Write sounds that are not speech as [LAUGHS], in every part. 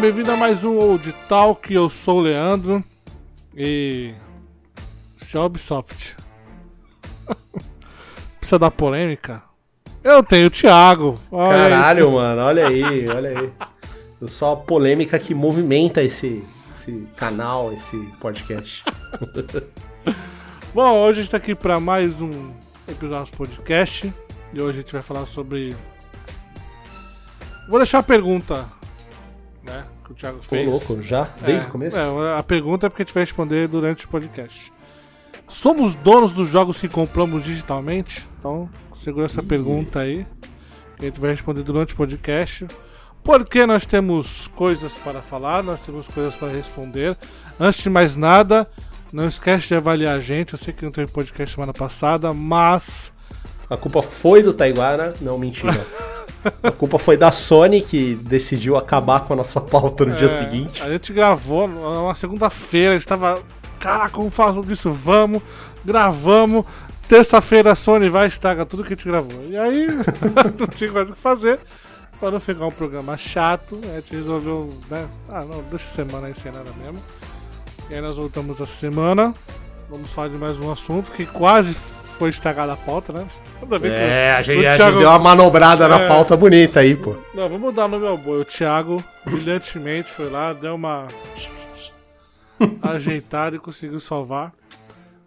bem-vindo a mais um Old Talk. Eu sou o Leandro e. Se a Ubisoft [LAUGHS] precisa da polêmica, eu tenho o Thiago. Olha Caralho, aí. mano, olha aí, olha aí. Eu sou a polêmica que movimenta esse, esse canal, esse podcast. [LAUGHS] Bom, hoje a gente tá aqui para mais um episódio do podcast e hoje a gente vai falar sobre. Vou deixar a pergunta né? Que o Thiago fez. Tô louco, já? Desde é, o começo? É, a pergunta é porque a gente vai responder durante o podcast. Somos donos dos jogos que compramos digitalmente? Então, segura essa pergunta aí. Que a gente vai responder durante o podcast. Porque nós temos coisas para falar, nós temos coisas para responder. Antes de mais nada, não esquece de avaliar a gente. Eu sei que não teve podcast semana passada, mas. A culpa foi do Taiguara? Não, mentira. [LAUGHS] A culpa foi da Sony que decidiu acabar com a nossa pauta no é, dia seguinte. A gente gravou numa segunda-feira, a gente tava. Caraca, como faço disso? Vamos, gravamos. Terça-feira a Sony vai estragar tudo que a gente gravou. E aí, [LAUGHS] não tinha mais o que fazer. Para não ficar um programa chato, a gente resolveu, né? Ah, não, deixa semana aí sem nada mesmo. E aí nós voltamos essa semana. Vamos falar de mais um assunto que quase foi estragada a pauta, né? é, a gente, a Thiago... gente deu uma manobrada é... na pauta bonita aí, pô. Não, vamos dar nome ao boi. O Thiago, brilhantemente, foi lá, deu uma ajeitada e conseguiu salvar.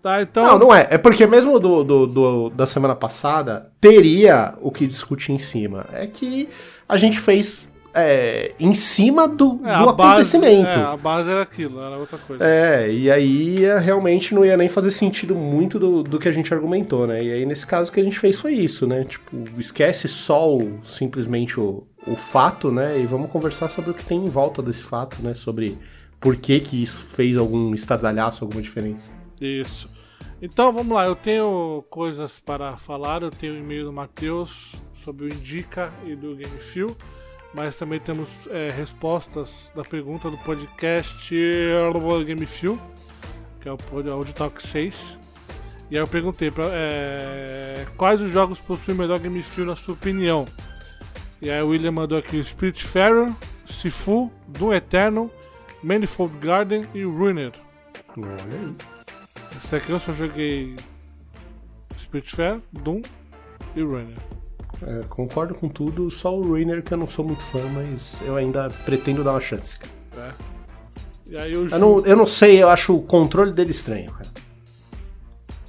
Tá, então... Não, não é. É porque mesmo do, do, do, da semana passada, teria o que discutir em cima. É que a gente fez é, em cima do, é, do acontecimento. Base, é, a base era aquilo, era outra coisa. É, e aí realmente não ia nem fazer sentido muito do, do que a gente argumentou, né? E aí nesse caso o que a gente fez foi isso, né? Tipo, esquece só o, simplesmente o, o fato, né? E vamos conversar sobre o que tem em volta desse fato, né? Sobre por que que isso fez algum estardalhaço, alguma diferença. Isso. Então vamos lá, eu tenho coisas para falar, eu tenho o e-mail do Matheus sobre o Indica e do GameFeel mas também temos é, respostas da pergunta do podcast GameFeel, que é o Audio Talk 6. E aí eu perguntei pra, é, quais os jogos possuem melhor GameFeel na sua opinião. E aí o William mandou aqui o Spiritfarer, Sifu, Doom Eternal, Manifold Garden e Ruiner. Olha aí. Esse aqui eu só joguei Spiritfarer, Doom e Ruiner. É, concordo com tudo, só o Rainer que eu não sou muito fã, mas eu ainda pretendo dar uma chance. É. E aí eu, eu, não, eu não sei, eu acho o controle dele estranho, cara.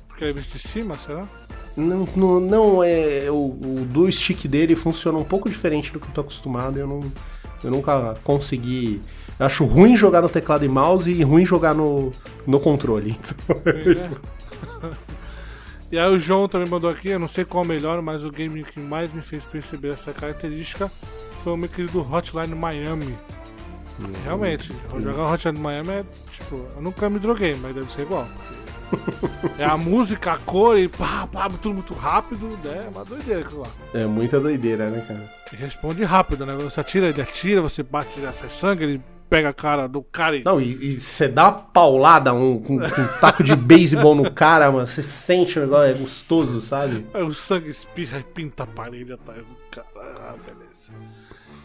Porque ele é visto de cima, será? Não, não, não é. O, o do stick dele funciona um pouco diferente do que eu tô acostumado. Eu, não, eu nunca consegui. Eu acho ruim jogar no teclado e mouse e ruim jogar no, no controle. [LAUGHS] Então... É. [LAUGHS] E aí o João também mandou aqui, eu não sei qual é o melhor, mas o game que mais me fez perceber essa característica foi o meu querido Hotline Miami. Hum, Realmente, jogar Hotline Miami é tipo, eu nunca me droguei, mas deve ser igual. [LAUGHS] é a música, a cor e pá, pá, tudo muito rápido, né? É uma doideira aquilo lá. É muita doideira, né, cara? E responde rápido, né? Você atira, ele atira, você bate, já sai sangue, ele pega a cara do cara e. Não, e você dá uma paulada, um, um, um taco de beisebol no cara, mano. Você sente o negócio, é gostoso, sabe? Aí o sangue espirra e pinta a parede atrás do cara. Ah, beleza.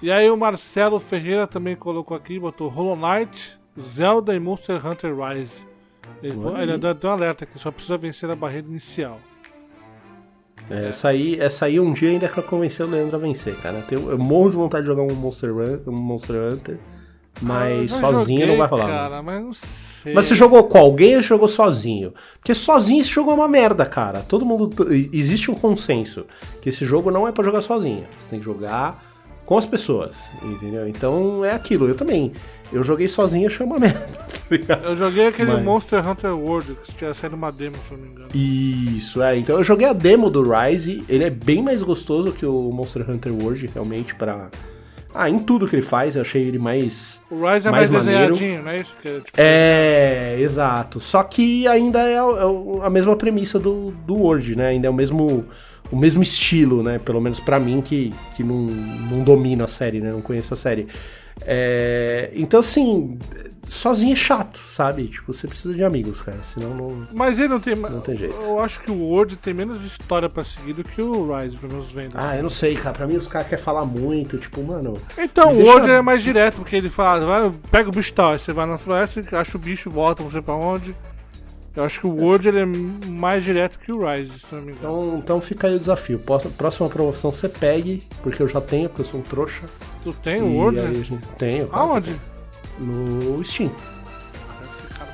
E aí o Marcelo Ferreira também colocou aqui, botou Hollow Knight, Zelda e Monster Hunter Rise. Ele, falou, ele deu, deu um alerta aqui, só precisa vencer a barreira inicial. É, essa, aí, essa aí um dia ainda é pra convencer o Leandro a vencer, cara. Eu, eu morro de vontade de jogar um Monster, um Monster Hunter. Mas ah, sozinho joguei, não vai rolar. Cara, mas não sei. Mas você jogou com alguém ou jogou sozinho? Porque sozinho esse jogo é uma merda, cara. Todo mundo. Existe um consenso que esse jogo não é para jogar sozinho. Você tem que jogar com as pessoas, entendeu? Então é aquilo. Eu também. Eu joguei sozinho e achei uma [LAUGHS] merda. Tá eu joguei aquele Mas... Monster Hunter World, que tinha saído uma demo, se não me engano. Isso, é. Então eu joguei a demo do Rise. Ele é bem mais gostoso que o Monster Hunter World, realmente, para ah, em tudo que ele faz, eu achei ele mais. O Rise é mais, mais desenhadinho, não é isso? Que, tipo... É, exato. Só que ainda é, é a mesma premissa do, do Word, né? Ainda é o mesmo, o mesmo estilo, né? Pelo menos para mim, que, que não, não domino a série, né? Não conheço a série. É, então, assim, sozinho é chato, sabe? Tipo, você precisa de amigos, cara, senão não. Mas ele não tem. Não tem jeito. Eu acho que o Word tem menos história pra seguir do que o Rise, pelo menos vendo. Ah, eu não sei, cara. Pra mim os caras querem falar muito, tipo, mano. Então, o deixa- é mais direto, porque ele fala, vai, pega o bicho tal, aí você vai na floresta, acha o bicho, volta, não sei pra onde. Eu acho que o Word ele é mais direto que o Rise, se não me engano. Então, então fica aí o desafio. Próxima- promoção você pegue, porque eu já tenho, porque eu sou um trouxa. Tu tem o Word? aí né? Tenho. Aonde? No Steam. Caralho.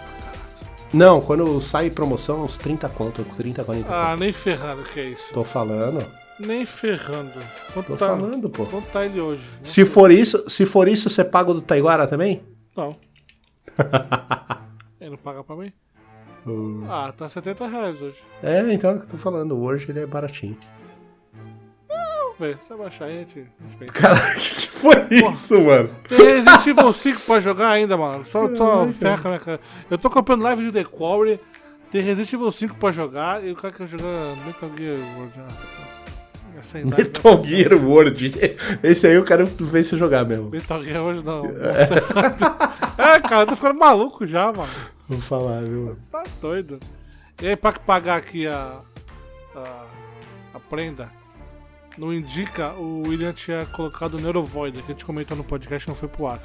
Não, quando sai promoção, uns 30 conto, 30, 40 Ah, conto. nem ferrando que é isso. Tô falando. Nem ferrando. Quanto Tô tá, falando, pô. Quanto tá ele hoje? Se for isso, se for isso, você paga o do Taiguara também? Não. [LAUGHS] ele não paga pra mim? Hum. Ah, tá 70 reais hoje. É, então é o que eu tô falando. Hoje ele é baratinho. Vamos ver. Se eu baixar aí, a gente respeita. Caralho, [LAUGHS] o que foi isso, mano? Tem Resident Evil 5 pra jogar ainda, mano. Só tô ferra minha cara. Eu tô comprando live de The Quarry. Tem Resident Evil 5 pra jogar e o cara quer jogar Metal Gear World. Ah, Essa idade, né? Metal Gear World. [LAUGHS] Esse aí eu quero ver você jogar mesmo. Metal Gear hoje não. [LAUGHS] é, cara, eu tô ficando maluco já, mano. Vou falar, viu? Tá doido. E aí, pra pagar aqui a. a, a prenda, não indica, o William tinha colocado o Neurovoid, que a gente comentou no podcast, não foi pro ar.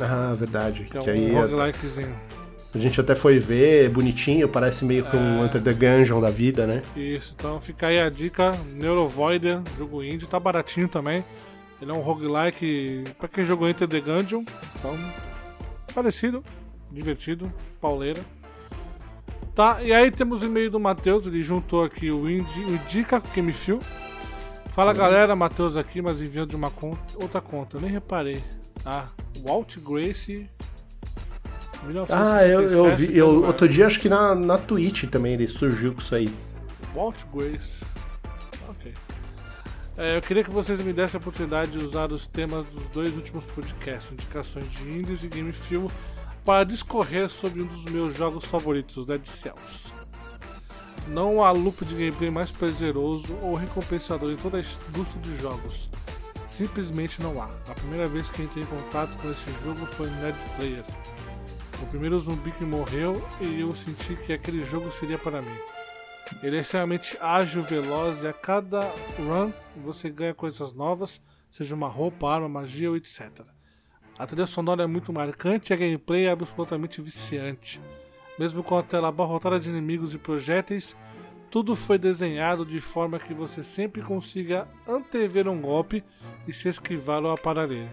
Ah, verdade. Que é Que um aí roguelikezinho. a gente até foi ver, bonitinho, parece meio que um Enter the Gungeon da vida, né? Isso, então fica aí a dica, Neurovoider, jogo indie, tá baratinho também. Ele é um roguelike, pra quem jogou Enter the Gungeon, então parecido, divertido, pauleira. Tá, e aí temos o e-mail do Matheus, ele juntou aqui o, Indi, o Indica com o Gamefil. Fala galera, Matheus aqui, mas enviando de uma conta, outra conta, eu nem reparei. Ah, Walt Grace. Ah, eu, eu vi. Eu, 1957, outro dia acho que na, na Twitch também ele surgiu com isso aí. Walt Grace. Ok. É, eu queria que vocês me dessem a oportunidade de usar os temas dos dois últimos podcasts, indicações de indies e game film, para discorrer sobre um dos meus jogos favoritos, Dead Cells. Não há loop de gameplay mais prazeroso ou recompensador em toda a indústria de jogos. Simplesmente não há. A primeira vez que entrei em contato com esse jogo foi no Nerd Player. O primeiro zumbi que morreu e eu senti que aquele jogo seria para mim. Ele é extremamente ágil, veloz e a cada run você ganha coisas novas, seja uma roupa, arma, magia ou etc. A trilha sonora é muito marcante e a gameplay é absolutamente viciante. Mesmo com a tela abarrotada de inimigos e projéteis, tudo foi desenhado de forma que você sempre consiga antever um golpe e se esquivar aparar ele.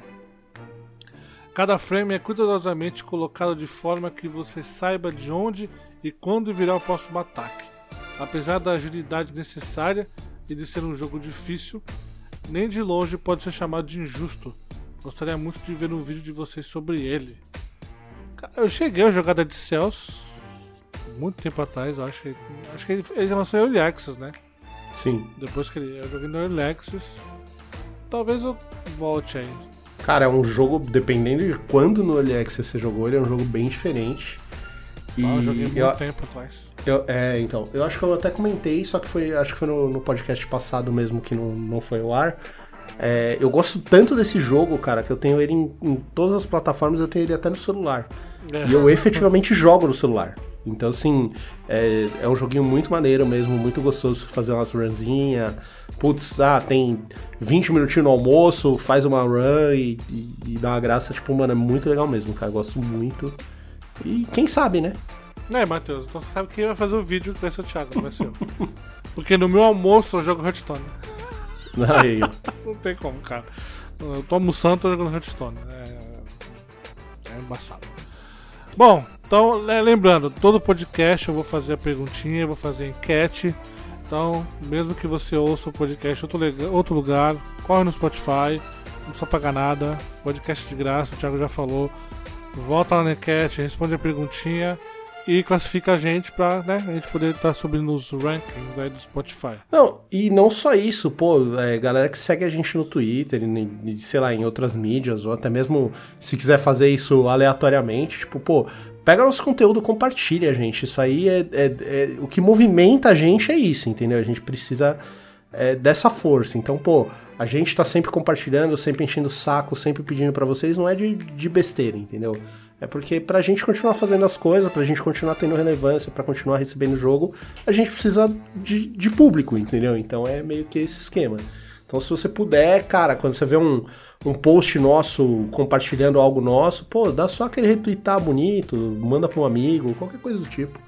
Cada frame é cuidadosamente colocado de forma que você saiba de onde e quando virá o próximo ataque. Apesar da agilidade necessária e de ser um jogo difícil, nem de longe pode ser chamado de injusto. Gostaria muito de ver um vídeo de vocês sobre ele. Cara, Eu cheguei a jogar Dead Cells muito tempo atrás, eu acho que acho que ele, ele lançou em Early Access, né? Sim. Depois que ele, eu joguei no Early Access. Talvez eu volte aí. Cara, é um jogo, dependendo de quando no Early Access você jogou, ele é um jogo bem diferente. E Ah, eu joguei muito eu- tempo atrás. eu- é, então, eu acho que eu até comentei, só que foi, acho que foi no, no podcast passado mesmo que não, não foi ao ar. É, eu gosto tanto desse jogo, cara, que eu tenho ele em, em todas as plataformas, eu tenho ele até no celular. É. E eu efetivamente [LAUGHS] jogo no celular. Então, assim, é, é um joguinho muito maneiro mesmo, muito gostoso fazer umas runzinhas. Putz, ah, tem 20 minutinhos no almoço, faz uma run e, e, e dá uma graça. Tipo, mano, é muito legal mesmo, cara. Gosto muito. E quem sabe, né? É, Matheus, então você sabe quem vai fazer o vídeo que vai ser o Thiago, não vai ser eu. Porque no meu almoço eu jogo Hearthstone. Aí, [LAUGHS] Não tem como, cara. Eu almoçando, tô jogando Hearthstone. É, é embaçado. Bom, então, le- lembrando, todo podcast eu vou fazer a perguntinha, eu vou fazer a enquete. Então, mesmo que você ouça o podcast em outro, outro lugar, corre no Spotify, não precisa pagar nada, podcast de graça, o Thiago já falou. Volta lá na enquete, responde a perguntinha e classifica a gente pra né, a gente poder estar subindo nos rankings aí do Spotify. Não, e não só isso, pô, é, galera que segue a gente no Twitter, e, e, sei lá, em outras mídias, ou até mesmo se quiser fazer isso aleatoriamente, tipo, pô, pega nosso conteúdo, compartilha, gente. Isso aí é, é- é- O que movimenta a gente é isso, entendeu? A gente precisa é, dessa força. Então, pô, a gente tá sempre compartilhando, sempre enchendo o saco, sempre pedindo para vocês, não é de, de besteira, entendeu? É porque pra gente continuar fazendo as coisas, pra gente continuar tendo relevância, pra continuar recebendo o jogo, a gente precisa de, de público, entendeu? Então é meio que esse esquema. Então se você puder, cara, quando você vê um, um post nosso compartilhando algo nosso, pô, dá só aquele retweetar bonito, manda pra um amigo, qualquer coisa do tipo.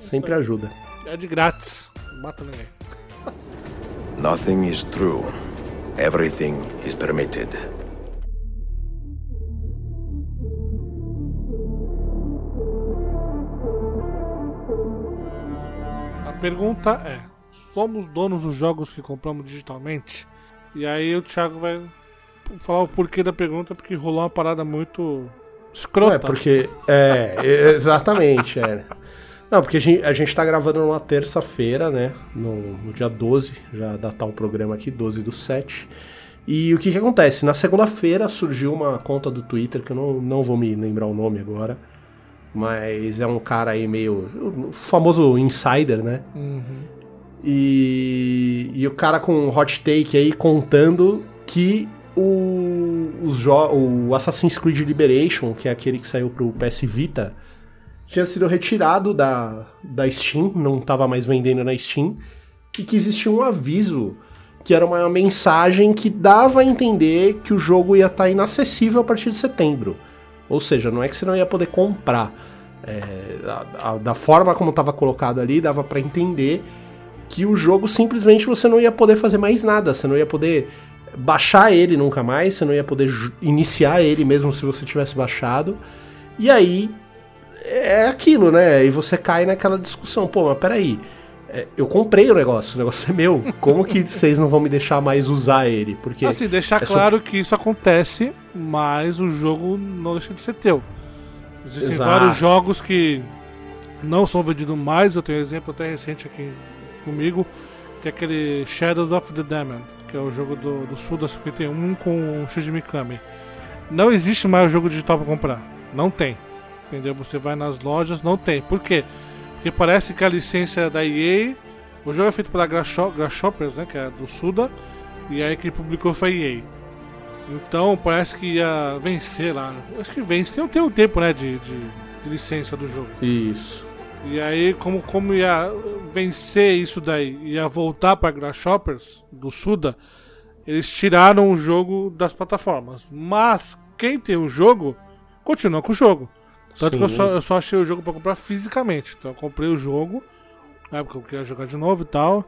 Sempre ajuda. É de grátis. Mata ninguém. Nothing is true. Everything is permitted. Pergunta é: somos donos dos jogos que compramos digitalmente? E aí o Thiago vai falar o porquê da pergunta, porque rolou uma parada muito escrota. É, porque. É, exatamente, é. Não, porque a gente, a gente tá gravando numa terça-feira, né? No, no, dia 12, já datar o programa aqui, 12 do 7. E o que que acontece? Na segunda-feira surgiu uma conta do Twitter, que eu não, não vou me lembrar o nome agora, mas é um cara aí meio. o famoso insider, né? Uhum. E, e o cara com um hot take aí contando que o, o Assassin's Creed Liberation, que é aquele que saiu pro PS Vita, tinha sido retirado da, da Steam, não estava mais vendendo na Steam, e que existia um aviso que era uma mensagem que dava a entender que o jogo ia estar tá inacessível a partir de setembro. Ou seja, não é que você não ia poder comprar. É, a, a, da forma como estava colocado ali, dava para entender que o jogo simplesmente você não ia poder fazer mais nada, você não ia poder baixar ele nunca mais, você não ia poder iniciar ele mesmo se você tivesse baixado. E aí é aquilo, né? E você cai naquela discussão, pô, mas peraí. É, eu comprei o negócio, o negócio é meu. Como que [LAUGHS] vocês não vão me deixar mais usar ele? Porque assim, deixar é claro que isso acontece, mas o jogo não deixa de ser teu. Existem Exato. vários jogos que não são vendidos mais. Eu tenho um exemplo até recente aqui comigo, que é aquele Shadows of the Demon, que é o jogo do, do Suda 51 com o Shinji Mikami. Não existe mais o jogo digital para comprar. Não tem. Entendeu? Você vai nas lojas, não tem. Por quê? Porque parece que a licença da EA. O jogo é feito pela Grasshoppers, né? Que é do Suda. E aí quem publicou foi a EA. Então parece que ia vencer lá. Acho que vence. Tem, tem um tempo, né? De, de, de licença do jogo. Isso. E aí, como, como ia vencer isso daí, ia voltar para Grasshoppers do Suda, eles tiraram o jogo das plataformas. Mas quem tem o jogo, continua com o jogo. Tanto Sim. que eu só, eu só achei o jogo para comprar fisicamente. Então eu comprei o jogo, né, porque eu queria jogar de novo e tal.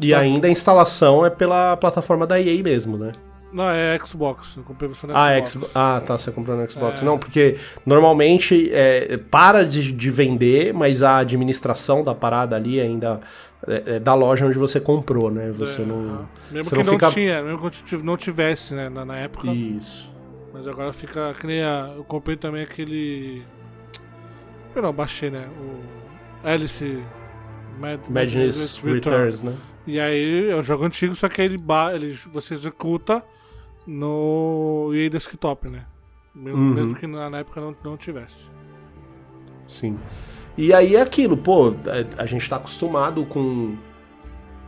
E só ainda a instalação é pela plataforma da EA mesmo, né? Não, é Xbox. Eu comprei versão ah, Xbox. Xbox. Ah, tá, você comprou no Xbox. É. Não, porque normalmente é, para de, de vender, mas a administração da parada ali ainda é, é da loja onde você comprou, né? Você é, não. Mesmo você que não, não tinha, mesmo que não tivesse, né, na, na época. Isso. Mas agora fica que nem a, Eu comprei também aquele. Eu não, baixei, né? O Alice. Mad, Madness Returns, Returns, né? E aí é um jogo antigo, só que ele, ele você executa no EA Desktop, né? Mesmo, uhum. mesmo que na, época não, não tivesse. Sim. E aí é aquilo, pô, a, gente tá acostumado com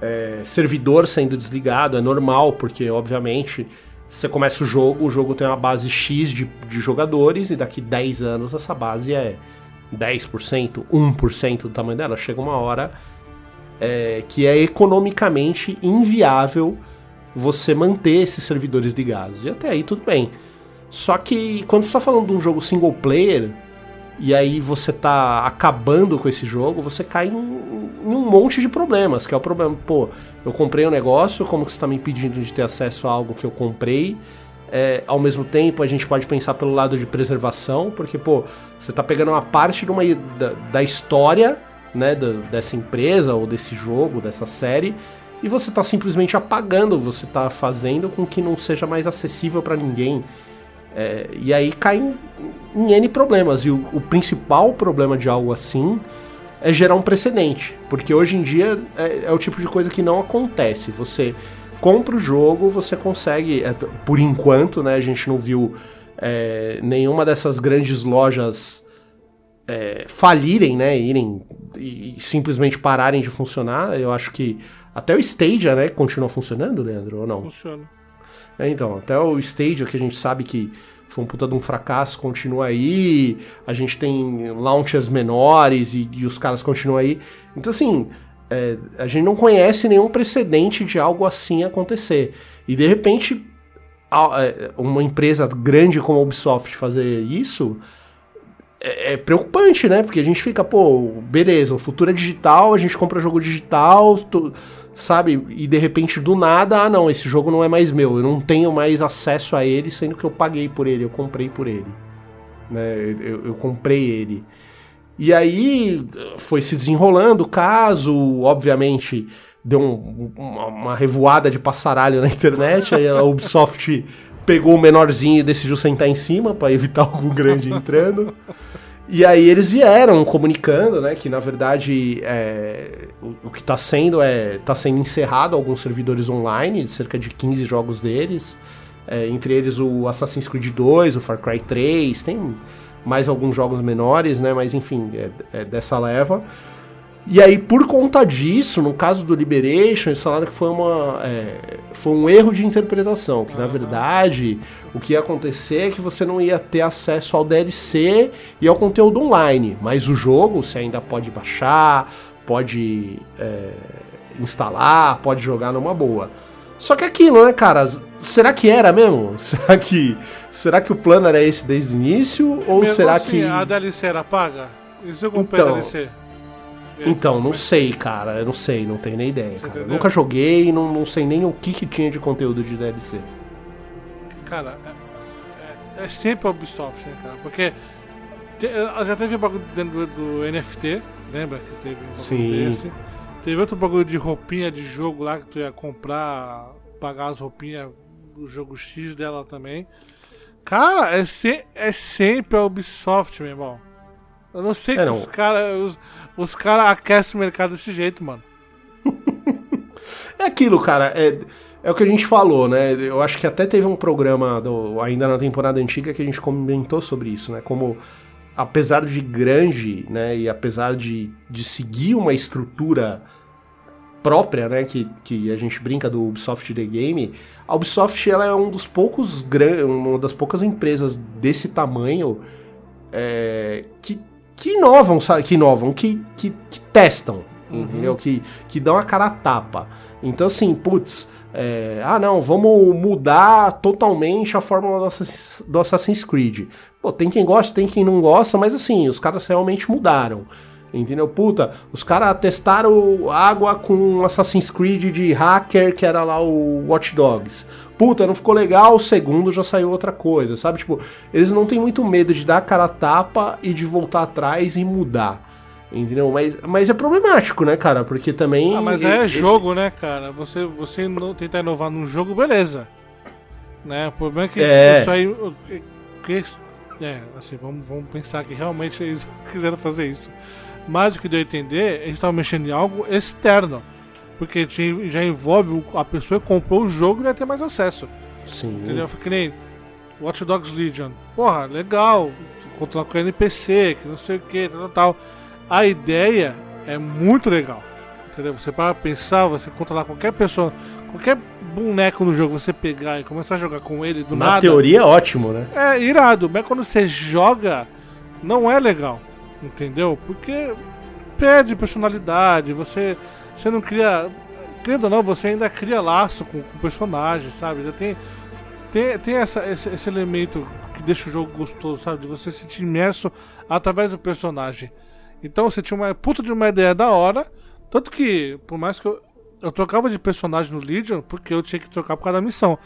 é, servidor sendo desligado, é normal, porque obviamente você começa o jogo, o jogo tem uma base X de, de jogadores, e daqui 10 anos essa base é 10%, 1% do tamanho dela. Chega uma hora é, que é economicamente inviável você manter esses servidores ligados. E até aí tudo bem. Só que quando você está falando de um jogo single player, e aí você tá acabando com esse jogo, você cai em, em, um monte de problemas, que é o problema, pô, eu comprei um negócio, como que você tá me impedindo de ter acesso a algo que eu comprei? É, ao mesmo tempo, a gente pode pensar pelo lado de preservação, porque, pô, você tá pegando uma parte de uma, da, da história, né, dessa empresa, ou desse jogo, dessa série, e você está simplesmente apagando, você está fazendo com que não seja mais acessível para ninguém. É, e aí cai em, em, N problemas. E o, o, principal problema de algo assim é gerar um precedente. Porque hoje em dia é, é, o tipo de coisa que não acontece. Você compra o jogo, você consegue. É, por enquanto, né? A gente não viu é, nenhuma dessas grandes lojas é, falirem, né? Irem e simplesmente pararem de funcionar. Eu acho que até o Stadia, né, continua funcionando, Leandro, ou não? Funciona. É, então, até o Stadia, que a gente sabe que foi um puta de um fracasso, continua aí. A gente tem launchers menores e, e os caras continuam aí. Então, assim, é, a gente não conhece nenhum precedente de algo assim acontecer. E de repente, é, uma empresa grande como a Ubisoft fazer isso é, é, preocupante, né? Porque a gente fica, pô, beleza, o futuro é digital, a gente compra jogo digital, tu, sabe? E de repente, do nada, ah, não, esse jogo não é mais meu, eu não tenho mais acesso a ele, sendo que eu paguei por ele, eu comprei por ele. Né? Eu, eu comprei ele. E aí foi se desenrolando o caso, obviamente deu um, uma, uma revoada de passaralho na [LAUGHS] internet, aí a Ubisoft pegou o menorzinho e decidiu sentar em cima para evitar [LAUGHS] algum grande entrando. E aí eles vieram comunicando, né, que na verdade é, o, o, que está sendo é tá sendo encerrado alguns servidores online, cerca de 15 jogos deles, é, entre eles o Assassin's Creed 2, o Far Cry 3, tem mais alguns jogos menores, né, mas enfim, é, é dessa leva. E aí, por conta disso, no caso do Liberation, eles falaram que foi, uma, é, foi um erro de interpretação. Que na verdade, o que ia acontecer é que você não ia ter acesso ao DLC e ao conteúdo online. Mas o jogo você ainda pode baixar, pode é, instalar, pode jogar numa boa. Só que aquilo, né, cara? Será que era mesmo? [LAUGHS] Será que, será que o plano era esse desde o início? Ou mesmo será assim, que. A DLC era paga? Isso eu comprei então, a DLC. Então, não sei, cara. Eu não sei, não tenho nem ideia, cara. Nunca joguei, não, não sei nem o que, que tinha de conteúdo de DLC. Cara, é, é, é sempre a Ubisoft, né, cara? Porque te, já teve bagulho dentro do, do, NFT, lembra que teve um Sim. desse? Teve outro bagulho de roupinha de jogo lá que tu ia comprar, pagar as roupinhas do jogo X dela também. Cara, é, se, é sempre a Ubisoft, meu irmão. Eu não sei é, que não. os caras os, os cara aquecem o mercado desse jeito, mano. [LAUGHS] é aquilo, cara. É, é o que a gente falou, né? Eu acho que até teve um programa do, ainda na temporada antiga que a gente comentou sobre isso, né? Como apesar de grande, né? E apesar de, de seguir uma estrutura própria, né? Que, que a gente brinca do Ubisoft The Game, a Ubisoft ela é um dos poucos uma das poucas empresas desse tamanho é, que que inovam, sabe? Que inovam, que, que, que testam, uhum. entendeu? Que, que dão a cara a tapa. Então, assim, putz, é, ah não, vamos mudar totalmente a fórmula do Assassin's, do Assassin's Creed. Pô, tem quem gosta, tem quem não gosta, mas assim, os caras realmente mudaram. Entendeu? Puta, os caras testaram água com Assassin's Creed de hacker, que era lá o Watch Dogs. Puta, não ficou legal, o segundo já saiu outra coisa, sabe? Tipo, eles não têm muito medo de dar a cara a tapa e de voltar atrás e mudar. Entendeu? Mas, mas é problemático, né, cara? Porque também. Ah, mas é ele, jogo, ele... né, cara? Você, você tentar inovar num jogo, beleza. Né? O problema é que é. isso aí. Que, é, assim, vamos, vamos pensar que realmente eles [LAUGHS] quiseram fazer isso. Mas o que deu a entender, eles estavam mexendo em algo externo. Porque já envolve a pessoa que comprou o jogo e vai ter mais acesso. Sim. Entendeu? Foi que nem Watch Dogs Legion. Porra, legal. Controlar com NPC, que não sei o que, tal, tal. A ideia é muito legal. Entendeu? Você para pensar, você controlar qualquer pessoa, qualquer boneco no jogo, você pegar e começar a jogar com ele do Na nada. Na teoria é ótimo, né? É irado, mas quando você joga, não é legal. Entendeu? Porque perde personalidade, você, você não cria. Querendo ou não, você ainda cria laço com, com o personagem, sabe? Já tem, tem, tem essa, esse, esse, elemento que deixa o jogo gostoso, sabe? De você se sentir imerso através do personagem. Então você tinha uma puta de uma ideia da hora. Tanto que, por mais que eu, eu trocava de personagem no Legion, porque eu tinha que trocar por causa da missão.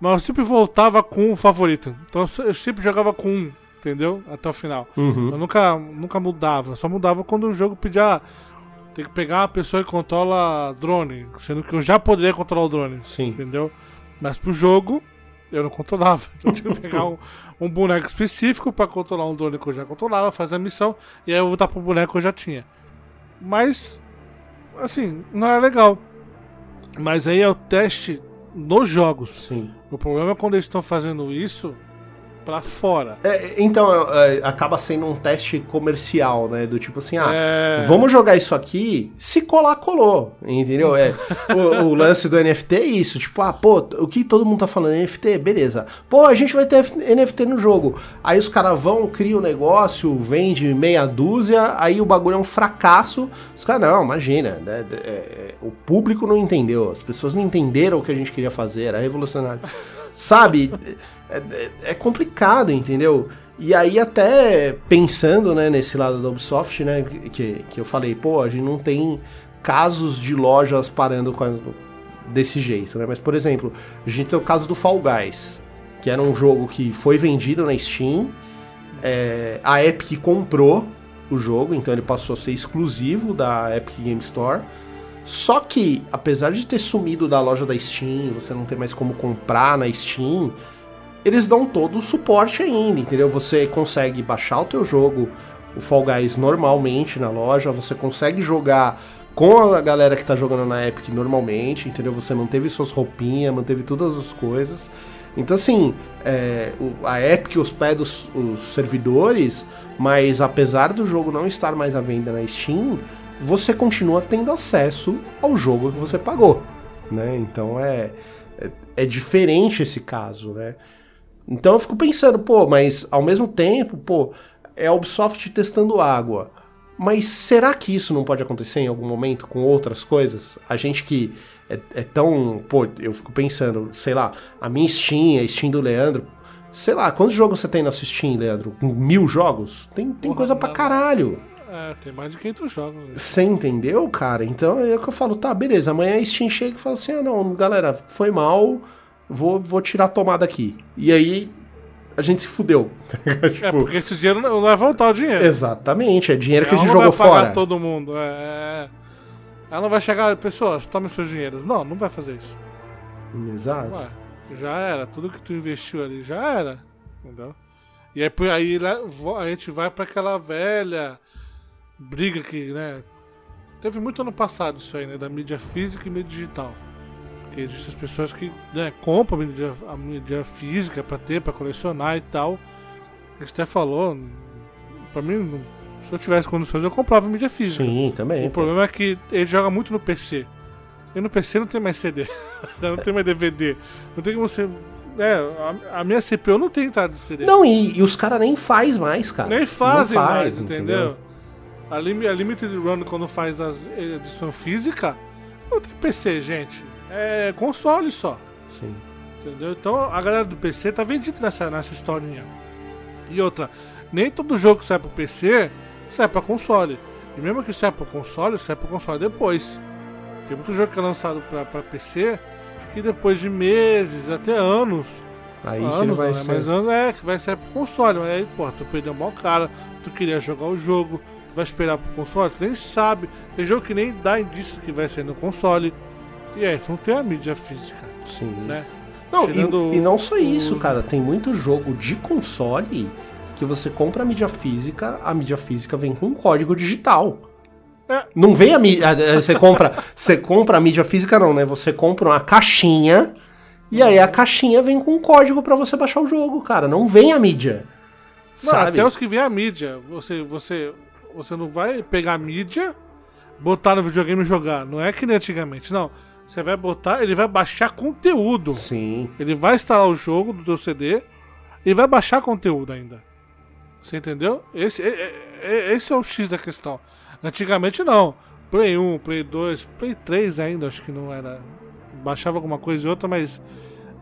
Mas eu sempre voltava com o favorito. Então eu sempre jogava com um entendeu? Até o final. Uhum. Eu nunca, nunca mudava, só mudava quando o jogo pedia. Tem que pegar a pessoa que controla drone, sendo que eu já poderia controlar o drone. Sim. Entendeu? Mas pro jogo, eu não controlava. Então [LAUGHS] eu tinha que pegar um, um boneco específico para controlar um drone que eu já controlava, fazer a missão, e aí eu voltar pro boneco que eu já tinha. Mas, assim, não era legal. Mas aí é o teste nos jogos. Sim. O problema é quando eles estão fazendo isso para fora. É, então, é, acaba sendo um teste comercial, né? Do tipo assim, ah, é... vamos jogar isso aqui, se colar, colou, entendeu? É, o, o, lance do NFT é isso, tipo, ah, pô, o que todo mundo tá falando, NFT, beleza. Pô, a gente vai ter NFT no jogo. Aí os caras vão, criam o um negócio, vende meia dúzia, aí o bagulho é um fracasso. Os caras, não, imagina, né? É, o público não entendeu, as pessoas não entenderam o que a gente queria fazer, era revolucionário. Sabe? É, é, é, complicado, entendeu? E aí até pensando, né, nesse lado da Ubisoft, né, que, que eu falei, pô, a gente não tem casos de lojas parando com, desse jeito, né? Mas, por exemplo, a gente tem o caso do Fall Guys, que era um jogo que foi vendido na Steam, é, a Epic comprou o jogo, então ele passou a ser exclusivo da Epic Game Store, só que, apesar de ter sumido da loja da Steam, você não ter mais como comprar na Steam, eles dão todo o suporte ainda, entendeu? Você consegue baixar o teu jogo, o Fall Guys normalmente na loja, você consegue jogar com a galera que tá jogando na Epic normalmente, entendeu? Você manteve suas roupinhas, manteve todas as coisas. Então, assim, é, a Epic hospeda os, os servidores, mas apesar do jogo não estar mais à venda na Steam, você continua tendo acesso ao jogo que você pagou, né? Então é, é, é diferente esse caso, né? Então eu fico pensando, pô, mas ao mesmo tempo, pô, é a Ubisoft testando água. Mas será que isso não pode acontecer em algum momento com outras coisas? A gente que é, é, tão. Pô, eu fico pensando, sei lá, a minha Steam, a Steam do Leandro. Sei lá, quantos jogos você tem na sua Steam, Leandro? Mil jogos? Tem, tem Porra, coisa pra caralho. É, tem mais de 500 jogos. Né? Você entendeu, cara? Então é o que eu falo, tá, beleza. Amanhã a Steam chega e fala assim: ah, não, galera, foi mal, vou, vou tirar a tomada aqui. E aí a gente se fudeu. [LAUGHS] tipo, é, porque esse dinheiro não vai voltar o dinheiro. Exatamente, é dinheiro que a gente jogou fora. Não vai pagar todo mundo. É, é... Ela não vai chegar, pessoas, tomem seus dinheiros. Não, não vai fazer isso. Exato. Ué, já era, tudo que tu investiu ali já era. Entendeu? E aí, aí a gente vai para aquela velha briga que, né? Teve muito ano passado isso aí, né? Da mídia física e mídia digital. Porque existem as pessoas que né, compram a mídia, a mídia física para ter, para colecionar e tal. A gente até falou, pra mim, se eu tivesse condições, eu comprava mídia física. Sim, também. O pô. problema é que ele joga muito no PC. E no PC não tem mais CD, [LAUGHS] não tem mais DVD, não tem como você é, a, a, minha CPU não tem entrada de CD. Não, e, e os caras nem faz mais, cara. Nem fazem faz, mais, entendeu? entendeu? A, lim, a Limited Run, quando faz a edição física, não tem PC, gente. É console só. Sim. Entendeu? Então a galera do PC tá vendida nessa, nessa historinha. E outra, nem todo jogo que sai pro PC sai pra console. E mesmo que sai pro console, sai pro console depois. Tem muito jogo que é lançado pra, pra PC que depois de meses, até anos. Aí anos, que não vai né? ser. Mas anos é que vai sair pro console. Mas aí, pô, tu perdeu mal cara, tu queria jogar o jogo, vai esperar pro console? Tu nem sabe. Tem jogo que nem dá indício que vai sair no console. E aí, tu não tem a mídia física. Sim. Né? Não, e, e, não só isso, cara. Tem muito jogo de console que você compra a mídia física, a mídia física vem com um código digital. É. Não vem a mídia. É, você compra, [LAUGHS] você compra a mídia física, não, né? Você compra uma caixinha e aí a caixinha vem com um código para você baixar o jogo, cara. Não vem a mídia. Não, sabe? até os que vem a mídia. Você, você você não vai pegar a mídia, botar no videogame e jogar. Não é que nem antigamente, não. Você vai botar, ele vai baixar conteúdo. Sim. Ele vai instalar o jogo do teu CD e vai baixar conteúdo ainda. Você entendeu? Esse, esse é o X da questão. Antigamente não. Play 1, Play 2, Play 3 ainda, acho que não era. Baixava alguma coisa e outra, mas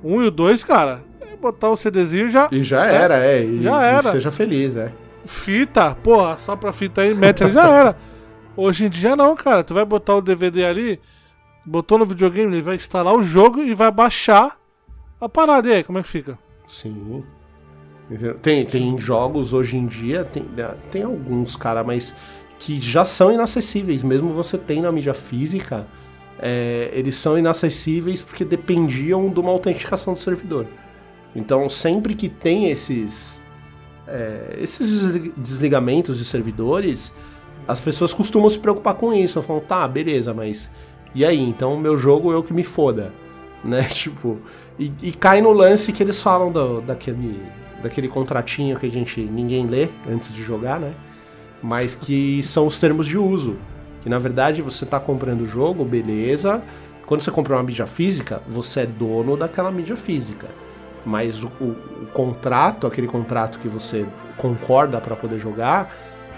1 e o 2, cara, é botar o CDzinho já. E já é, era, é. E, já era. E seja feliz, é fita, porra, só pra fita aí, mete ali, já era. Hoje em dia não, cara. Tu vai botar o DVD ali, botou no videogame, ele vai instalar o jogo e vai baixar a parada. E aí, como é que fica? Sim. Tem, tem jogos hoje em dia, tem, tem alguns, cara, mas que já são inacessíveis, mesmo você tem na mídia física, é, eles são inacessíveis porque dependiam de uma autenticação do servidor. Então, sempre que tem esses é, esses desligamentos de servidores, as pessoas costumam se preocupar com isso. Falam, tá, beleza, mas e aí? Então meu jogo eu que me foda. né? [LAUGHS] Tipo, e, e cai no lance que eles falam do, daquele, daquele contratinho que a gente ninguém lê antes de jogar, né? Mas que são os termos de uso. Que na verdade você tá comprando o jogo, beleza. Quando você compra uma mídia física, você é dono daquela mídia física. Mas o, o, o contrato, aquele contrato que você concorda para poder jogar,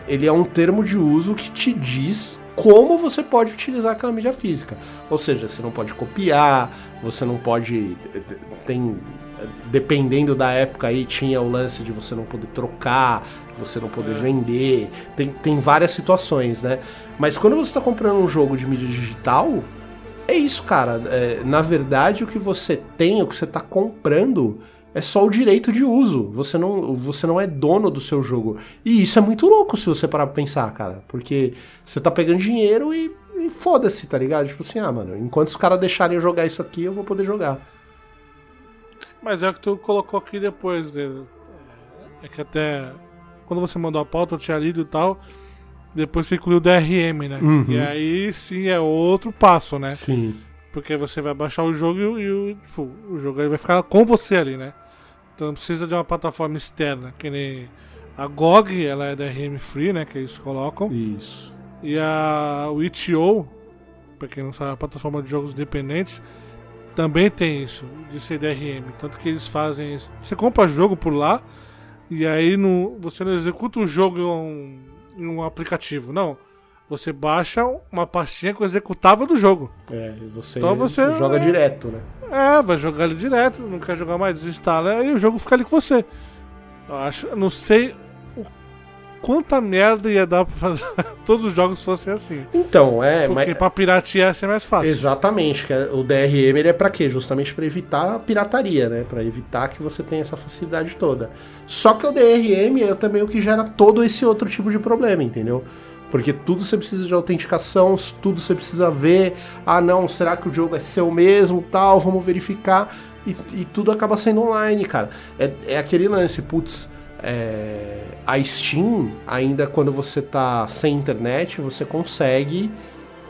ele é um termo de uso que te diz como você pode utilizar aquela mídia física. Ou seja, você não pode copiar, você não pode. Tem. Dependendo da época aí, tinha o lance de você não poder trocar, você não poder é. vender. Tem, tem várias situações, né? Mas quando você está comprando um jogo de mídia digital, é isso, cara. É, na verdade, o que você tem, o que você está comprando, é só o direito de uso. Você não, você não é dono do seu jogo. E isso é muito louco se você parar pra pensar, cara. Porque você tá pegando dinheiro e, e foda-se, tá ligado? Tipo assim, ah, mano, enquanto os caras deixarem eu jogar isso aqui, eu vou poder jogar. Mas é o que tu colocou aqui depois, né? É que até quando você mandou a pauta, eu tinha lido e tal. Depois você incluiu o DRM, né? Uhum. E aí sim é outro passo, né? Sim. Porque você vai baixar o jogo e, e o, tipo, o jogo vai ficar com você ali, né? Então não precisa de uma plataforma externa, que nem a GOG, ela é DRM free, né, que eles colocam. Isso. E a o itch.io, para quem não sabe, a plataforma de jogos independentes, também tem isso, de ser DRM. Tanto que eles fazem isso. Você compra jogo por lá, e aí no, você não executa o jogo em um, em um aplicativo, não. Você baixa uma pastinha com o executável do jogo. É, e você, então você joga é, direto, né? É, vai jogar ele direto, não quer jogar mais, desinstala, e o jogo fica ali com você. Eu acho, não sei o, quanta merda ia dar pra fazer [LAUGHS] todos os jogos fossem assim. Então, é, Porque mas... pra piratear ia ser mais fácil. Exatamente, é, o DRM ele é pra quê? Justamente para evitar a pirataria, né? Pra evitar que você tenha essa facilidade toda. Só que o DRM é também o que gera todo esse outro tipo de problema, entendeu? Porque tudo você precisa de autenticação, tudo você precisa ver. Ah, não, será que o jogo é seu mesmo? Tal, vamos verificar. E, e tudo acaba sendo online, cara. É, é aquele lance, putz. É, a Steam, ainda quando você tá sem internet, você consegue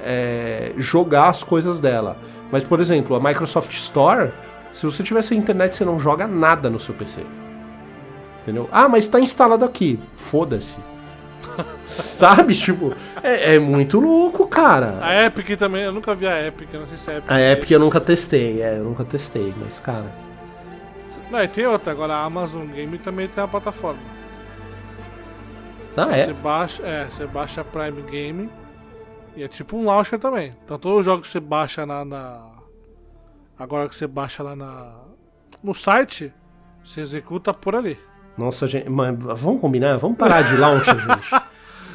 é, jogar as coisas dela. Mas, por exemplo, a Microsoft Store, se você tiver sem internet, você não joga nada no seu PC. Entendeu? Ah, mas está instalado aqui. Foda-se. [LAUGHS] Sabe? Tipo, é, é, muito louco, cara. A Epic também, eu nunca vi a Epic, não sei se é Epic. A Epic eu nunca testei, é, eu nunca testei, mas, cara. Não, e tem outra, agora a Amazon Game também tem a plataforma. Ah, é? Você baixa, é, você baixa a Prime Game e é tipo um launcher também. Então todos os jogos que você baixa na, na. Agora que você baixa lá na. No site, você executa por ali. Nossa, gente, mas vamos combinar? Vamos parar de launcher, [LAUGHS] gente.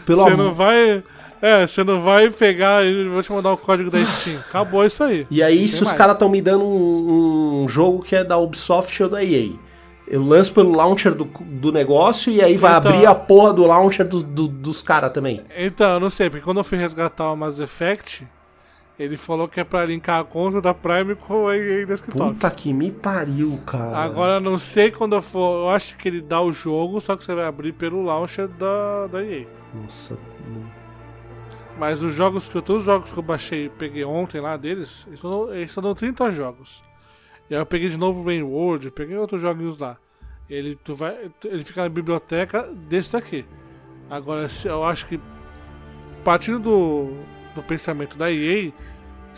Pelo Você não vai. É, você não vai pegar e vou te mandar o código da Steam. Acabou isso aí. E aí, se os caras estão me dando um, um, jogo que é da Ubisoft ou da EA, eu lanço pelo launcher do, do negócio e aí vai então, abrir a porra do launcher do, do, dos caras também. Então, eu não sei, porque quando eu fui resgatar o Mass Effect, ele falou que é pra linkar a conta da Prime com a EA Desktop. Puta que me pariu, cara. Agora não sei quando eu for. Eu acho que ele dá o jogo, só que você vai abrir pelo launcher da, da EA. Nossa. Mas os jogos que eu. Todos os jogos que eu baixei peguei ontem lá deles, eles estão dando 30 jogos. E aí eu peguei de novo o Rain World, peguei outros joguinhos lá. Ele, tu vai, ele fica na biblioteca desse daqui. Agora, eu acho que partindo do, do pensamento da EA,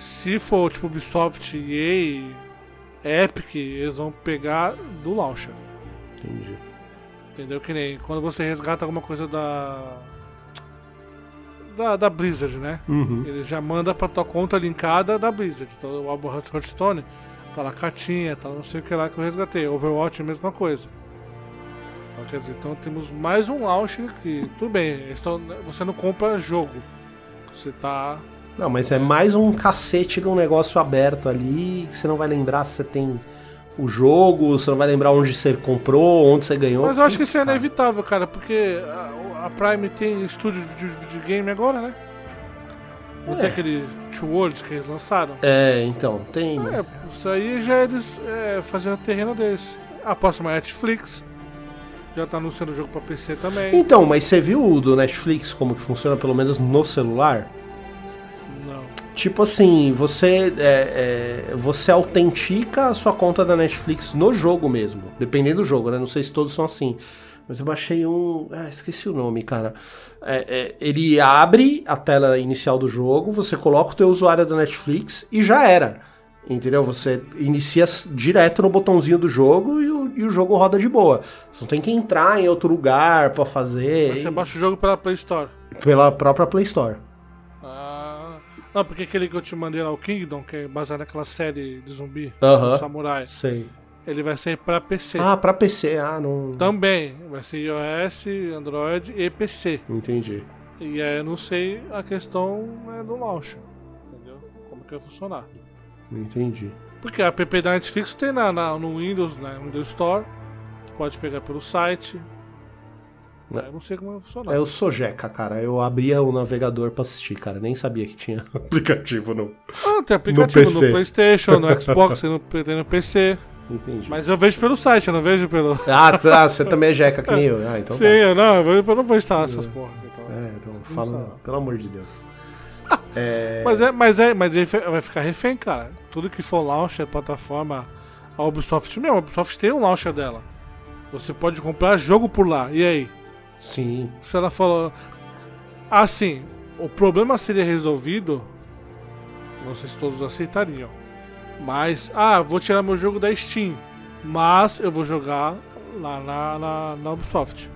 se for tipo Ubisoft, EA, Epic, eles vão pegar do launcher. Entendi. Entendeu? Que nem quando você resgata alguma coisa da. Da, da Blizzard, né? Uhum. Ele já manda pra tua conta linkada da Blizzard. Então o álbum Hearthstone tá lá cartinha, tá não sei o que lá que eu resgatei. Overwatch, mesma coisa. Então quer dizer, então temos mais um launcher que. Tudo bem, você não compra jogo. Você tá não, mas é mais um cacete de um negócio aberto ali que você não vai lembrar se você tem o jogo, você não vai lembrar onde você comprou, onde você ganhou. Mas eu acho que isso é inevitável, cara, porque a, a Prime tem estúdio de videogame agora, né? Não é. tem aquele Two Worlds que eles lançaram? É, então, tem. É, isso aí já eles é, fazendo terreno deles. A próxima é Netflix. Já tá anunciando o jogo pra PC também. Então, mas você viu o do Netflix como que funciona, pelo menos no celular? Tipo assim, você é, é, você autentica a sua conta da Netflix no jogo mesmo. Dependendo do jogo, né? Não sei se todos são assim. Mas eu baixei um. Ah, esqueci o nome, cara. É, é, ele abre a tela inicial do jogo, você coloca o teu usuário da Netflix e já era. Entendeu? Você inicia direto no botãozinho do jogo e o, e o jogo roda de boa. Você não tem que entrar em outro lugar para fazer. Mas você baixa o jogo pela Play Store. Pela própria Play Store. Não, porque aquele que eu te mandei lá, o Kingdom, que é baseado naquela série de zumbi, Aham. do samurai, Sei. ele vai ser pra PC. Ah, pra PC, ah, não. Também, vai ser iOS, Android e PC. Entendi. E aí eu não sei a questão né, do launcher, entendeu? Como que vai funcionar. Entendi. Porque a app da Netflix tem na, na- no Windows, né, no Windows Store, você pode pegar pelo site. Né? Eu não sei como vai funcionar. É, eu sou jeca, cara. Eu abria o navegador pra assistir, cara. Nem sabia que tinha [LAUGHS] aplicativo no. Ah, tem aplicativo no, PC. Playstation, no [LAUGHS] Xbox, tem no, tem no PC. Entendi. Mas eu vejo pelo site, eu não vejo pelo. [LAUGHS] Ah, tá. Você também é jeca que nem eu. Ah, então Sim, tá. eu não, eu não vou instalar essas porra. Então. É, não, fala, pelo amor de Deus. Mas é, mas é, mas ele fe- vai ficar refém, cara. Tudo que for launcher, plataforma, a Ubisoft mesmo, a Ubisoft tem um launcher dela. Você pode comprar jogo por lá. E aí? Sim. Se ela falou. Assim, o problema seria resolvido. Não sei se todos aceitariam. Mas, ah, vou tirar meu jogo da Steam. Mas eu vou jogar lá na, na, na Ubisoft.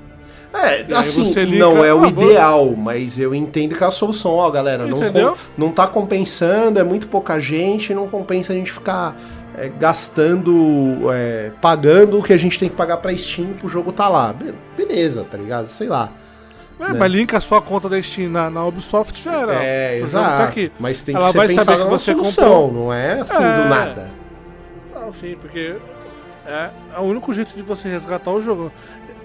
É, assim, liga- não é o Ah, vou- ideal, mas eu entendo que é a solução, ó, galera, não, Entendeu? não tá compensando, é muito pouca gente, não compensa a gente ficar é, gastando, é, pagando o que a gente tem que pagar pra Steam pro jogo tá lá. Be- beleza, tá ligado? Sei lá. É, mas linka a sua conta da Steam na, na Ubisoft já era. É, tá exato. aqui. Mas tem Ela que ser vai saber que você solução, não é assim É. do nada. Não, sim, porque é, é o único jeito de você resgatar o jogo.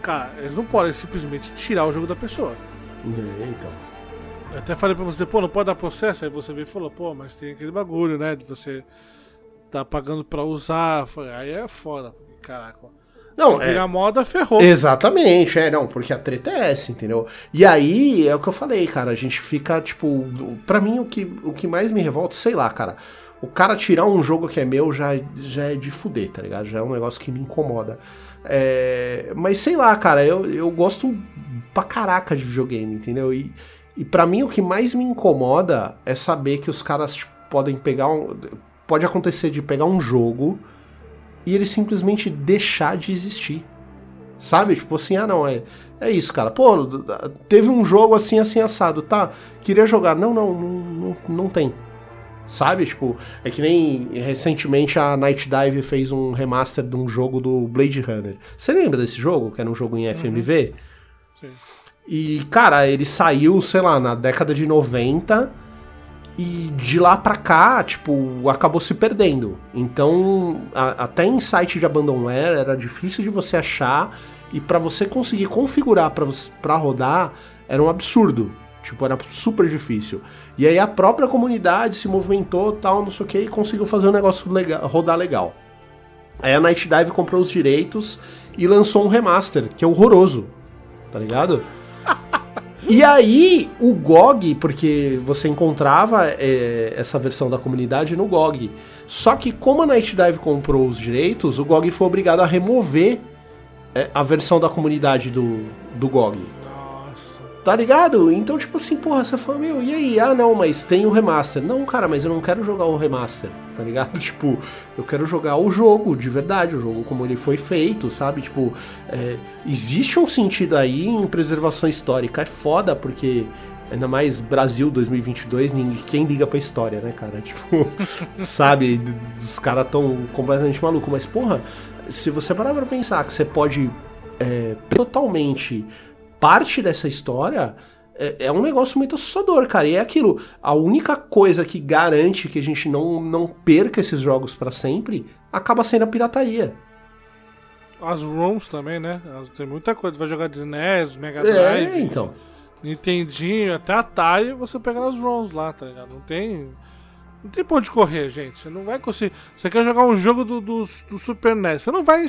Cara, eles não podem simplesmente tirar o jogo da pessoa. É, então. Eu até falei pra você, pô, não pode dar processo. Aí você veio e falou, pô, mas tem aquele bagulho, né? De você tá pagando pra usar. Aí é foda, caraca. Não, se é- virar moda, ferrou. Exatamente, é, não, porque a treta é essa, entendeu? E aí, é o que eu falei, cara, a gente fica, tipo, pra mim o que, o que mais me revolta, sei lá, cara, o cara tirar um jogo que é meu já, já é de fuder, tá ligado? Já é um negócio que me incomoda. É, mas sei lá, cara, eu, eu gosto pra caraca de videogame, entendeu? E, e para mim o que mais me incomoda é saber que os caras tipo, podem pegar um. Pode acontecer de pegar um jogo e ele simplesmente deixar de existir. Sabe? Tipo assim, ah não, é, é isso, cara. Pô, teve um jogo assim, assim, assado, tá? Queria jogar. Não, não, não, não, não tem. Sabe? Tipo, é que nem recentemente a Night Dive fez um remaster de um jogo do Blade Runner. Você lembra desse jogo? Que era um jogo em FMV? Sim. E, cara, ele saiu, sei lá, na década de 90 e de lá pra cá, tipo, acabou se perdendo. Então, a- até em site de abandonware era difícil de você achar e pra você conseguir configurar pra rodar era um absurdo. Tipo, era super difícil. E aí a própria comunidade se movimentou, tal, não sei o que, e conseguiu fazer um negócio legal, rodar legal. Aí a Night Dive comprou os direitos e lançou um remaster, que é horroroso. Tá ligado? E aí, o GOG, porque você encontrava é, essa versão da comunidade no GOG. Só que como a Night Dive comprou os direitos, o GOG foi obrigado a remover é, a versão da comunidade do, do GOG. Tá ligado? Então, tipo assim, porra, você fala, meu, e aí? Ah, não, mas tem o remaster. Não, cara, mas eu não quero jogar o remaster, tá ligado? [LAUGHS] Tipo, eu quero jogar o jogo, de verdade, o jogo como ele foi feito, sabe? Tipo, é, existe um sentido aí em preservação histórica. É foda, porque. Ainda mais Brasil 2022, ninguém, quem liga pra história, né, cara? [LAUGHS] Tipo, sabe? Os caras tão completamente malucos. Mas, porra, se você parar pra pensar que você pode é, totalmente parte dessa história é, é um negócio muito assustador, cara. E é aquilo. A única coisa que garante que a gente não, não perca esses jogos pra sempre acaba sendo a pirataria. As ROMs também, né? Tem muita coisa. Vai jogar de NES, Mega Drive, É, então. Nintendinho, até Atari, você pega nas ROMs lá, tá ligado? Não tem. Não tem pra onde correr, gente. Você não vai conseguir. Você quer jogar um jogo do, do, do Super NES. Você não vai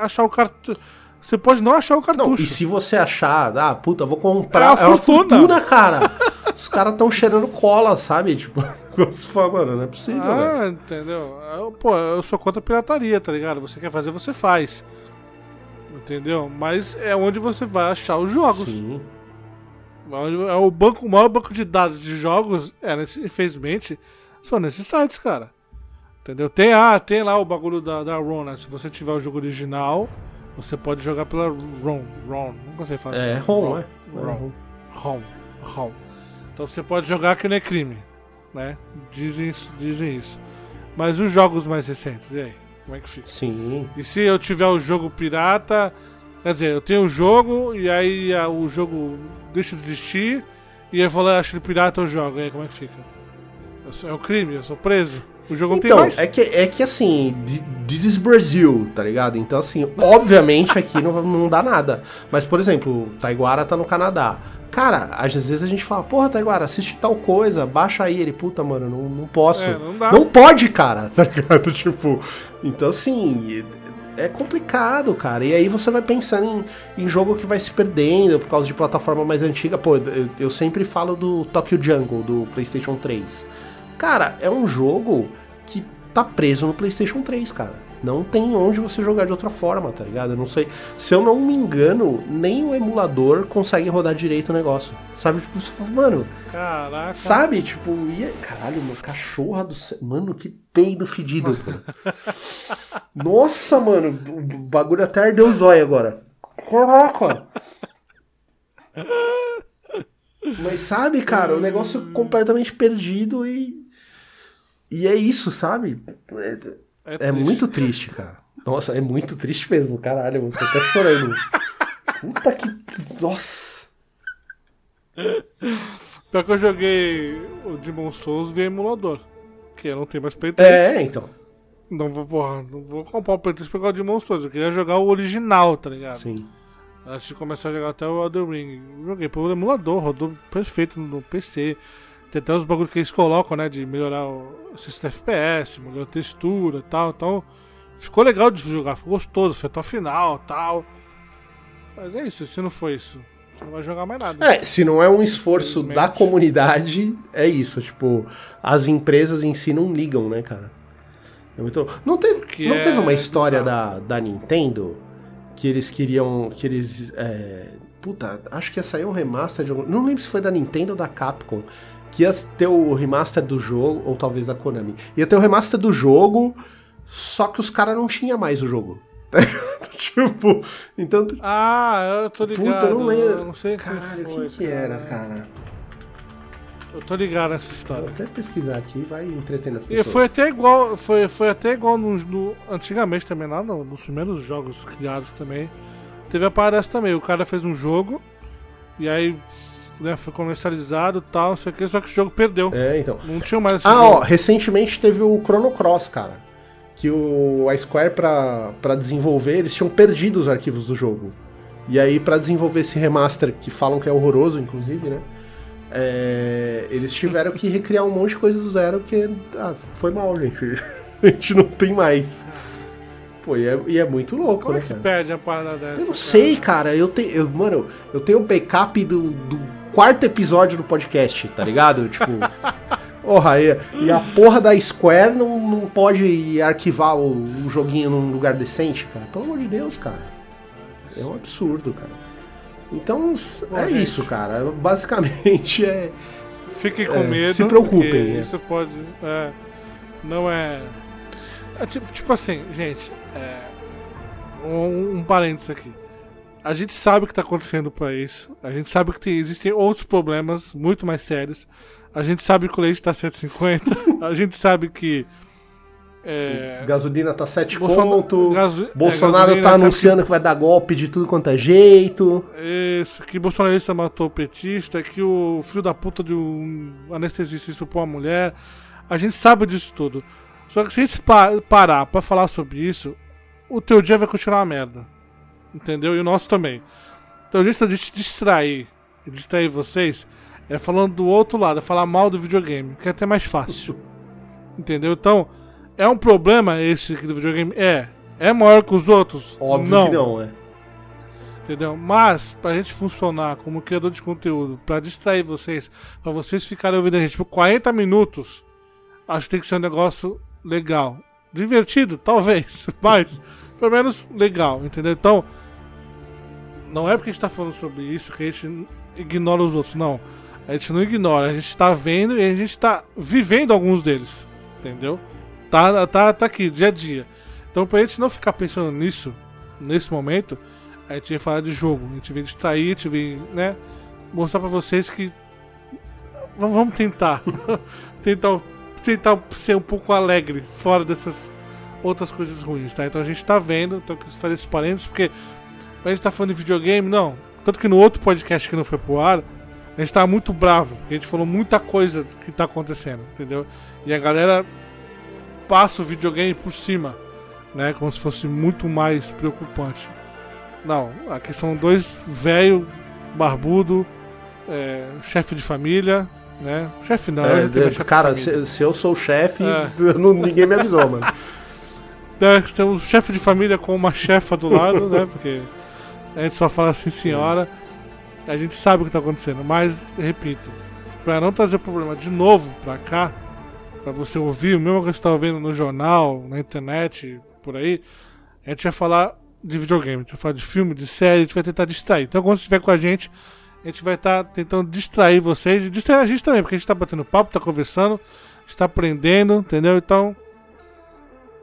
achar o cartucho. Você pode não achar o Não, cartucho. e se você achar, ah, puta, vou comprar. É uma É uma fortuna. fortuna, cara. Os caras tão cheirando cola, sabe? Tipo, [LAUGHS] você fala, mano, não é possível, Ah, velho. entendeu? Eu, pô, eu sou contra a pirataria, tá ligado? Você quer fazer, você faz. Entendeu? Mas é onde você vai achar os jogos. Sim. Onde- É o banco, o maior banco de dados de jogos, é, infelizmente, são nesses sites, cara. Entendeu? Tem, ah, tem lá o bagulho da, da ROM, né? Se você tiver o jogo original, você pode jogar pela ROM. ROM, nunca sei falar É, assim. ROM, é. É, ROM. ROM. ROM. Então você pode jogar que não é crime, né? Dizem isso, dizem isso. Mas os jogos mais recentes, e aí? Como é que fica? Sim. E se eu tiver o jogo pirata, quer dizer, eu tenho o jogo e aí ah, o jogo deixa de existir e eu vou lá, acho ele pirata eu jogo. E aí como é que fica? Eu sou- é um crime, eu sou preso. O jogo não tem Então, mais. é que, é que assim, th- this is Brasil, tá ligado? Então, assim, obviamente aqui não, não dá nada. Mas, por exemplo, Taiguara tá no Canadá. Cara, às vezes a gente fala, porra, Taiguara, assiste tal coisa, baixa aí. Ele, puta, mano, não, não posso. É, não dá. pode, cara, [LAUGHS] tá ligado? Tipo, então, assim, é complicado, cara. E aí você vai pensando em, em jogo que vai se perdendo por causa de plataforma mais antiga. Pô, eu, eu sempre falo do Tokyo Jungle, do PlayStation 3. Cara, é um jogo que tá preso no PlayStation 3, cara. Não tem onde você jogar de outra forma, tá ligado? Eu não sei. Se eu não me engano, nem o emulador consegue rodar direito o negócio. Sabe? Tipo, você fala, mano, Caraca. sabe? Tipo, e, caralho, meu cachorra do céu. Mano, que peido fedido. [LAUGHS] Nossa, mano, o bagulho até ardeu o zóio agora. Caraca! Mas sabe, cara, o negócio completamente perdido e. E é isso, sabe? É, é triste. muito triste, cara. Nossa, é muito triste mesmo, caralho, eu tô até chorando. Puta que. Nossa! Pior que eu joguei o Demon Souls via emulador. Que eu não tenho mais Play 3. É, então. Não vou, porra, não vou comprar o Play 3 pra jogar o Demon Souls. Eu queria jogar o original, tá ligado? Sim. Antes de começar a jogar até o Elden Ring. Joguei pelo emulador, rodou perfeito no PC. Tem até os bagulhos que eles colocam, né? De melhorar o sistema FPS, melhorar a textura e tal. Então, ficou legal de jogar, ficou gostoso, foi até o final tal. Mas é isso, se não for isso, você não vai jogar mais nada. É, se não é um esforço da comunidade, é isso. Tipo, as empresas em si não ligam, né, cara? É muito... Não teve, Que não é teve uma história bizarro. da, da Nintendo que eles queriam. Que eles. é, Puta, acho que ia sair um remaster de algum. Não lembro se foi da Nintendo ou da Capcom. Que ia ter o remaster do jogo, ou talvez da Konami. Ia ter o remaster do jogo, só que os caras não tinham mais o jogo. [LAUGHS] tipo, então. Ah, eu tô ligado. Puta, eu não lembro. Eu não sei quem Caralho, foi, quem que era, cara? Eu tô ligado nessa Vou história. até pesquisar aqui, vai entretendo as E pessoas. foi até igual, foi, foi até igual nos, no, antigamente também, lá no- nos primeiros jogos criados também. Teve a parada também. O cara fez um jogo e aí né, foi comercializado e tal, não sei o que, só que o jogo perdeu. É, então. Não tinha mais esse Ah, jogo. ó, recentemente teve o Chrono Cross, cara. Que o, a Square, pra, pra desenvolver, eles tinham perdido os arquivos do jogo. E aí, pra desenvolver esse remaster, que falam que é horroroso, inclusive, né? é, eles tiveram que recriar um monte de coisa do zero, porque ah, foi mal, gente. [LAUGHS] A gente não tem mais. Pô, e é, e é muito louco, Como né, é que cara? perde a parada dessa? Eu não cara? sei, cara. Eu tenho. Eu, mano, eu tenho o backup do, do quarto episódio do podcast, tá ligado? [LAUGHS] tipo. Porra, e, e a porra da Square não, não pode arquivar o, o joguinho num lugar decente, cara. Pelo amor de Deus, cara. É um absurdo, cara. Então, é gente. isso, cara. Basicamente é. Fiquem com É, medo. se preocupem, é. Isso pode. é, não é. é tipo, tipo assim, gente. É, um, um parênteses aqui. A gente sabe o que está acontecendo para isso. A gente sabe que tem- existem outros problemas muito mais sérios. A gente sabe que o leite tá 150. [LAUGHS] a gente sabe que. É, Gasolina tá 7 Bolsona- conto. gaso- é, Bolsonaro tá sabe anunciando que vai dar golpe de tudo quanto é jeito. Isso, que bolsonarista matou o petista, que o filho da puta de um anestesista estuprou uma mulher. A gente sabe disso tudo. Só que se a gente pa- parar pra falar sobre isso, o teu dia vai continuar uma merda. Entendeu? E o nosso também. Então, a gente de te distrair e distrair vocês é falando do outro lado, é falar mal do videogame, que é até mais fácil. Entendeu? Então, é um problema esse aqui do videogame? É. É maior que os outros? Óbvio não. que não, é. Entendeu? Mas, pra gente funcionar como criador de conteúdo, pra distrair vocês, pra vocês ficarem ouvindo a gente por 40 minutos, acho que tem que ser um negócio legal. Divertido, talvez, [LAUGHS] mas pelo menos legal, entendeu? Então, não é porque a gente tá falando sobre isso que a gente ignora os outros, não. A gente não ignora, a gente tá vendo e a gente tá vivendo alguns deles, entendeu? Tá, tá, tá aqui, dia a dia. Então, pra gente não ficar pensando nisso, nesse momento, a gente vem falar de jogo, a gente vem distrair, a gente vem, né, mostrar pra vocês que vamos tentar, [LAUGHS] tentar, tentar ser um pouco alegre, fora dessas outras coisas ruins, tá? Então a gente tá vendo, então eu quis fazer esses parênteses, porque a gente tá falando de videogame, não. Tanto que no outro podcast que não foi pro ar, a gente tava muito bravo, porque a gente falou muita coisa que tá acontecendo, entendeu? E a galera passa o videogame por cima, né? Como se fosse muito mais preocupante. Não, aqui são dois velho barbudo, é, chefe de família, né? Chefe não, é, de, cara, se, se, eu sou o chefe, é. [LAUGHS] ninguém me avisou, mano. [LAUGHS] Né, temos chefe de família com uma chefa do lado, né? [LAUGHS] Porque a gente só fala assim, senhora. A gente sabe o que está acontecendo, mas, repito, para não trazer problema de novo para cá, para você ouvir o mesmo que você está ouvindo no jornal, na internet, por aí, a gente vai falar de videogame, a gente vai falar de filme, de série, a gente vai tentar distrair. Então, quando você estiver com a gente, a gente vai estar tá tentando distrair vocês e distrair a gente também, porque a gente está batendo papo, está conversando, está aprendendo, entendeu? Então,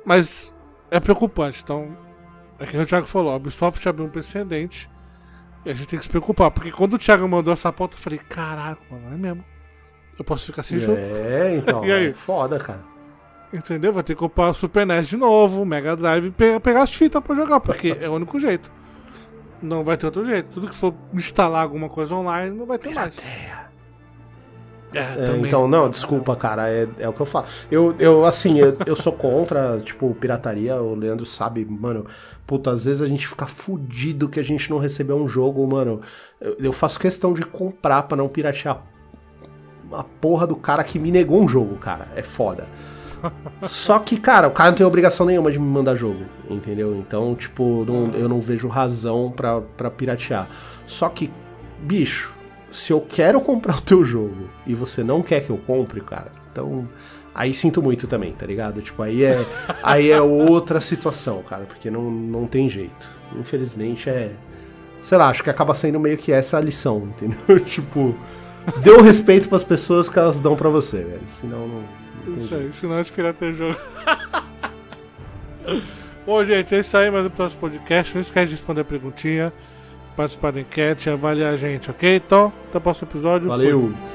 mas é preocupante. Então, é que o Thiago falou, a Ubisoft abriu um precedente e a gente tem que se preocupar. Porque quando o Thiago mandou essa pauta, eu falei, caraca, mano, é mesmo. Eu posso ficar sem é, jogo. É, então. [LAUGHS] e aí? É foda, cara. Entendeu? Vai ter que comprar o Super NES de novo, Mega Drive e pegar, pegar as fitas pra jogar, porque é o único jeito. Não vai ter outro jeito. Tudo que for instalar alguma coisa online, não vai ter Pirateia. mais. É, é, então, não, desculpa, cara, é, é o que eu falo. Eu, eu assim, eu, eu sou contra, tipo, pirataria, o Leandro sabe, mano. Puta, às vezes a gente fica fudido que a gente não recebeu um jogo, mano. Eu, eu faço questão de comprar pra não piratear a porra do cara que me negou um jogo, cara. É foda. [LAUGHS] Só que, cara, o cara não tem obrigação nenhuma de me mandar jogo, entendeu? Então, tipo, não, eu não vejo razão pra, pra piratear. Só que, bicho, se eu quero comprar o teu jogo e você não quer que eu compre, cara, então aí sinto muito também, tá ligado? Tipo, aí é, [LAUGHS] aí é outra situação, cara, porque não, não tem jeito. Infelizmente é. Sei lá, acho que acaba sendo meio que essa a lição, entendeu? [LAUGHS] tipo, dê o respeito pras pessoas que elas dão pra você, velho. Senão não. não isso aí, senão é pirateia jogo. [LAUGHS] Bom, gente, é isso aí, mais um próximo podcast. Não esquece de responder a perguntinha participar da enquete e avaliar a gente, ok? Então, até o próximo episódio. Valeu! Fui.